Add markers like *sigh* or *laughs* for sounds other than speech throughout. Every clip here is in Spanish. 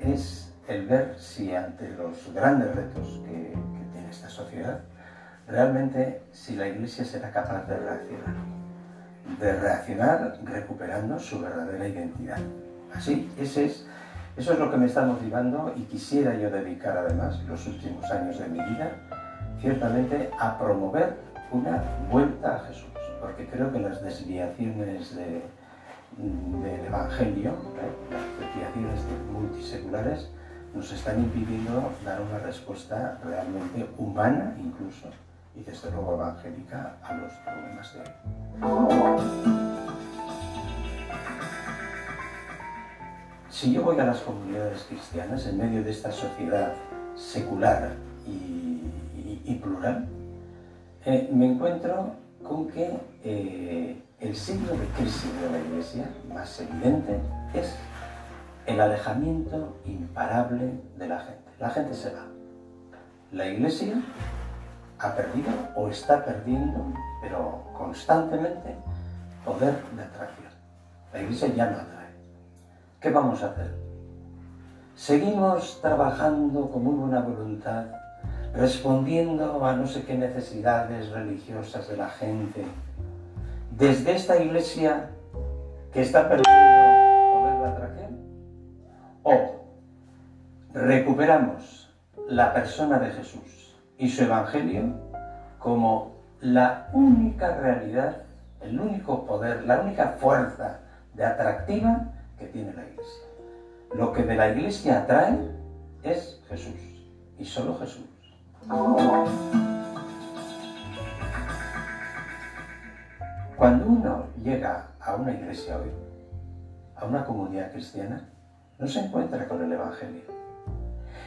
es el ver si ante los grandes retos que, que tiene esta sociedad, realmente si la Iglesia será capaz de reaccionar. De reaccionar recuperando su verdadera identidad. Así, ese es, eso es lo que me está motivando y quisiera yo dedicar además los últimos años de mi vida, ciertamente, a promover una vuelta a Jesús. Porque creo que las desviaciones de, del Evangelio, ¿eh? las multiseculares, nos están impidiendo dar una respuesta realmente humana incluso y desde luego evangélica a los problemas de hoy. Si yo voy a las comunidades cristianas en medio de esta sociedad secular y plural, eh, me encuentro con que eh, el signo de crisis de la Iglesia más evidente es el alejamiento imparable de la gente. La gente se va. La Iglesia ha perdido o está perdiendo, pero constantemente, poder de atracción. La Iglesia ya no atrae. ¿Qué vamos a hacer? Seguimos trabajando con muy buena voluntad, respondiendo a no sé qué necesidades religiosas de la gente, desde esta iglesia que está perdiendo poder de atracción, o recuperamos la persona de Jesús y su evangelio como la única realidad, el único poder, la única fuerza de atractiva que tiene la iglesia. Lo que de la iglesia atrae es Jesús y solo Jesús. Cuando uno llega a una iglesia hoy, a una comunidad cristiana, no se encuentra con el Evangelio.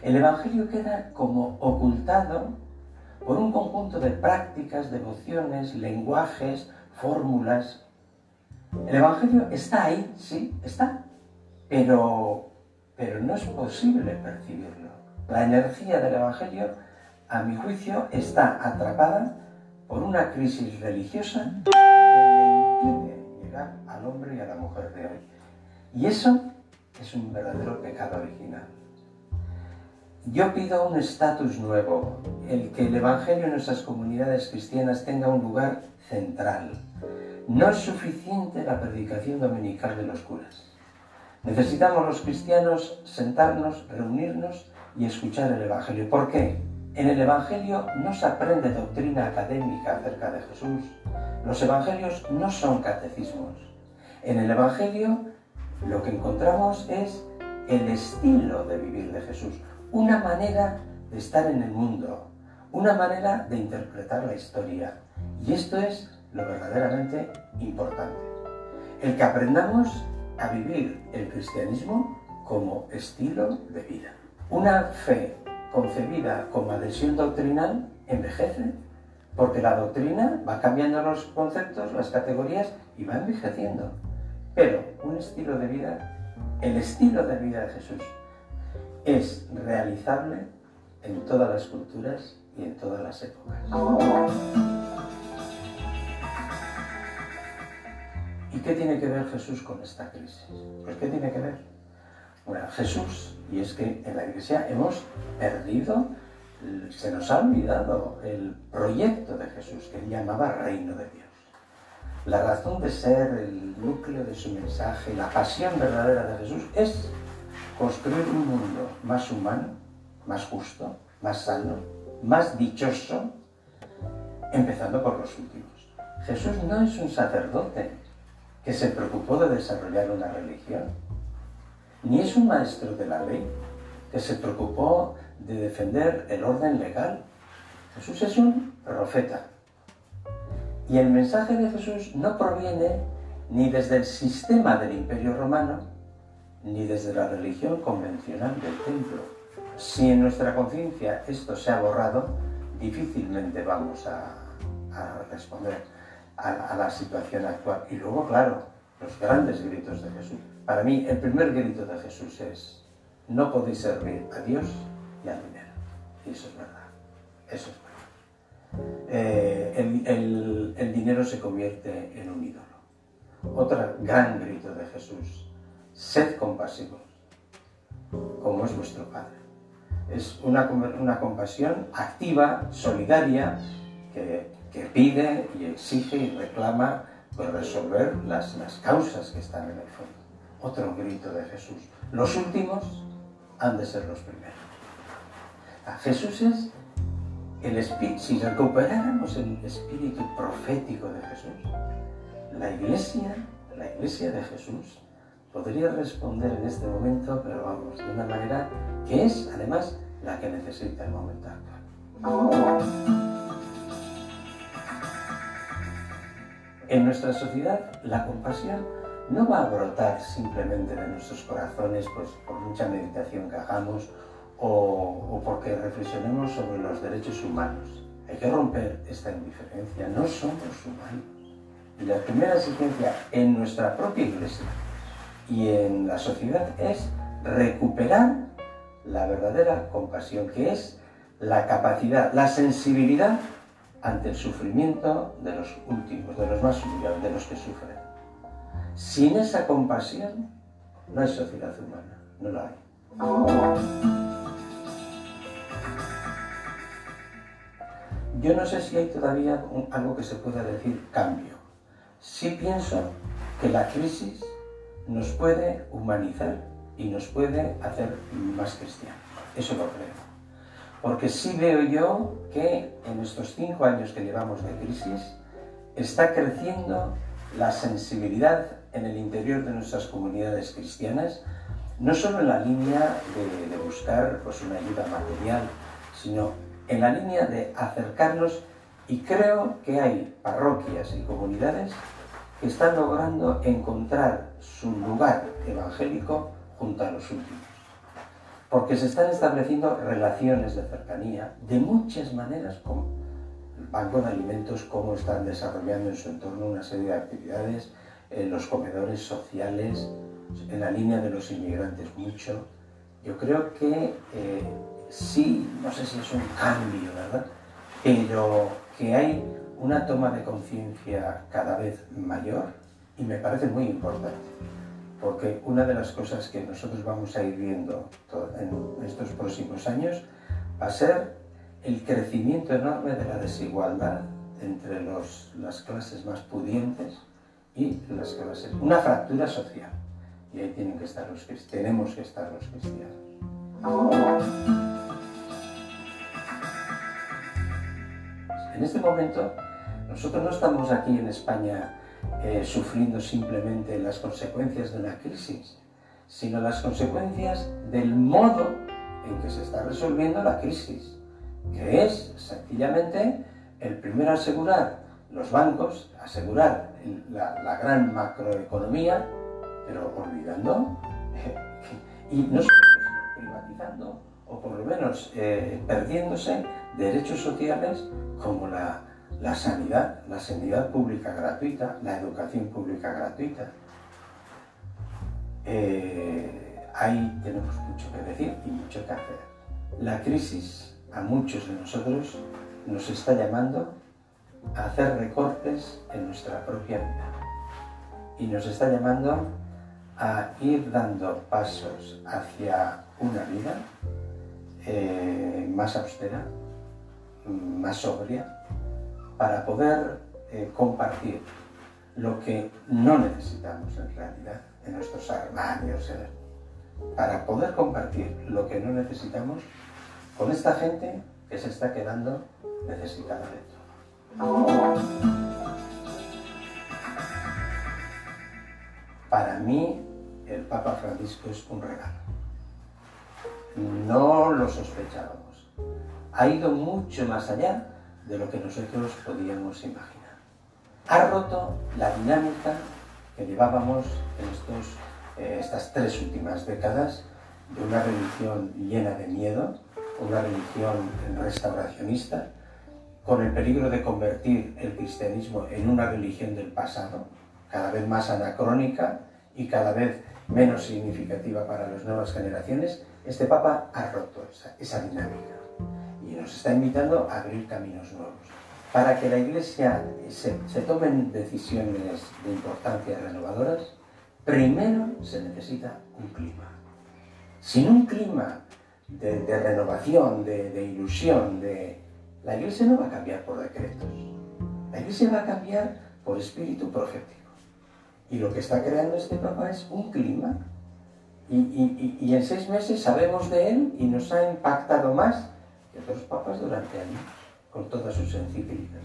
El Evangelio queda como ocultado por un conjunto de prácticas, devociones, lenguajes, fórmulas. El Evangelio está ahí, sí, está, pero, pero no es posible percibirlo. La energía del Evangelio, a mi juicio, está atrapada por una crisis religiosa que le impide llegar al hombre y a la mujer de hoy. Y eso es un verdadero pecado original. Yo pido un estatus nuevo, el que el Evangelio en nuestras comunidades cristianas tenga un lugar central. No es suficiente la predicación dominical de los curas. Necesitamos los cristianos sentarnos, reunirnos y escuchar el Evangelio. ¿Por qué? En el Evangelio no se aprende doctrina académica acerca de Jesús. Los Evangelios no son catecismos. En el Evangelio lo que encontramos es el estilo de vivir de Jesús, una manera de estar en el mundo, una manera de interpretar la historia. Y esto es lo verdaderamente importante. El que aprendamos a vivir el cristianismo como estilo de vida. Una fe concebida como adhesión doctrinal envejece, porque la doctrina va cambiando los conceptos, las categorías y va envejeciendo. Pero un estilo de vida, el estilo de vida de Jesús, es realizable en todas las culturas y en todas las épocas. ¿Y qué tiene que ver Jesús con esta crisis? Pues ¿qué tiene que ver? Bueno, Jesús, y es que en la iglesia hemos perdido, se nos ha olvidado el proyecto de Jesús que él llamaba reino de Dios. La razón de ser, el núcleo de su mensaje, la pasión verdadera de Jesús es construir un mundo más humano, más justo, más sano, más dichoso, empezando por los últimos. Jesús no es un sacerdote que se preocupó de desarrollar una religión, ni es un maestro de la ley que se preocupó de defender el orden legal. Jesús es un profeta. Y el mensaje de Jesús no proviene ni desde el sistema del imperio romano, ni desde la religión convencional del templo. Si en nuestra conciencia esto se ha borrado, difícilmente vamos a, responder a, a, la situación actual. Y luego, claro, los grandes gritos de Jesús. Para mí, el primer grito de Jesús es, no podéis servir a Dios y al dinero. Y eso es verdad. Eso es verdad. Eh, el, dinero se convierte en un ídolo. Otro gran grito de Jesús, sed compasivos. como es vuestro Padre. Es una, una compasión activa, solidaria, que, que, pide y exige y reclama pues, resolver las, las causas que están en el fondo. Otro grito de Jesús. Los últimos han de ser los primeros. Jesús es el espíritu, si recuperáramos el espíritu profético de Jesús, la iglesia, la iglesia de Jesús, podría responder en este momento, pero vamos, de una manera que es además la que necesita el momento actual. En nuestra sociedad, la compasión no va a brotar simplemente de nuestros corazones pues, por mucha meditación que hagamos o, porque reflexionemos sobre los derechos humanos. Hay que romper esta indiferencia. No somos humanos. Y la primera exigencia en nuestra propia iglesia y en la sociedad es recuperar la verdadera compasión, que es la capacidad, la sensibilidad ante el sufrimiento de los últimos, de los más humildes, de los que sufren. Sin esa compasión no hay sociedad humana, no la hay. Yo no sé si hay todavía algo que se pueda decir cambio. Sí pienso que la crisis nos puede humanizar y nos puede hacer más cristianos. Eso lo creo. Porque sí veo yo que en estos cinco años que llevamos de crisis está creciendo la sensibilidad en el interior de nuestras comunidades cristianas, no solo en la línea de, buscar pues, una ayuda material, sino en la línea de acercarnos y creo que hay parroquias y comunidades que están logrando encontrar su lugar evangélico junto a los últimos. Porque se están estableciendo relaciones de cercanía de muchas maneras con el Banco de Alimentos, cómo están desarrollando en su entorno una serie de actividades, en los comedores sociales, en la línea de los inmigrantes mucho. Yo creo que eh, sí, no sé si es un cambio, ¿verdad? Pero que hay una toma de conciencia cada vez mayor y me parece muy importante, porque una de las cosas que nosotros vamos a ir viendo en estos próximos años va a ser el crecimiento enorme de la desigualdad entre las clases más pudientes y las clases, una fractura social. Y ahí tienen que estar los, tenemos que estar los cristianos. En este momento, nosotros no estamos aquí en España eh, sufriendo simplemente las consecuencias de una crisis, sino las consecuencias del modo en que se está resolviendo la crisis, que es sencillamente el primero asegurar los bancos, asegurar la, gran macroeconomía, pero olvidando *laughs* y no solo privatizando o por lo menos eh, perdiéndose derechos sociales como la, sanidad, la sanidad pública gratuita, la educación pública gratuita. Eh, ahí tenemos mucho que decir y mucho que hacer. La crisis a muchos de nosotros nos está llamando a hacer recortes en nuestra propia vida y nos está llamando a ir dando pasos hacia una vida eh, más austera, más sobria, para poder eh, compartir lo que no necesitamos en realidad en nuestros armarios, para poder compartir lo que no necesitamos con esta gente que se está quedando necesitada de. Para mí, el Papa Francisco es un regalo. No lo sospechábamos. Ha ido mucho más allá de lo que nosotros podíamos imaginar. Ha roto la dinámica que llevábamos en estos, eh, estas tres últimas décadas de una religión llena de miedo, una religión restauracionista, con el peligro de convertir el cristianismo en una religión del pasado, cada vez más anacrónica y cada vez menos significativa para las nuevas generaciones, este Papa ha roto esa, dinámica y nos está invitando a abrir caminos nuevos. Para que la Iglesia se, se tomen decisiones de importancia renovadoras, primero se necesita un clima. sin un clima de, renovación, de, ilusión, de... la iglesia no va a cambiar por decretos. La iglesia va a cambiar por espíritu profético. Y lo que está creando este Papa es un clima. Y, en seis meses sabemos de él y nos ha impactado más que otros papas durante años, con todas sus encíclicas.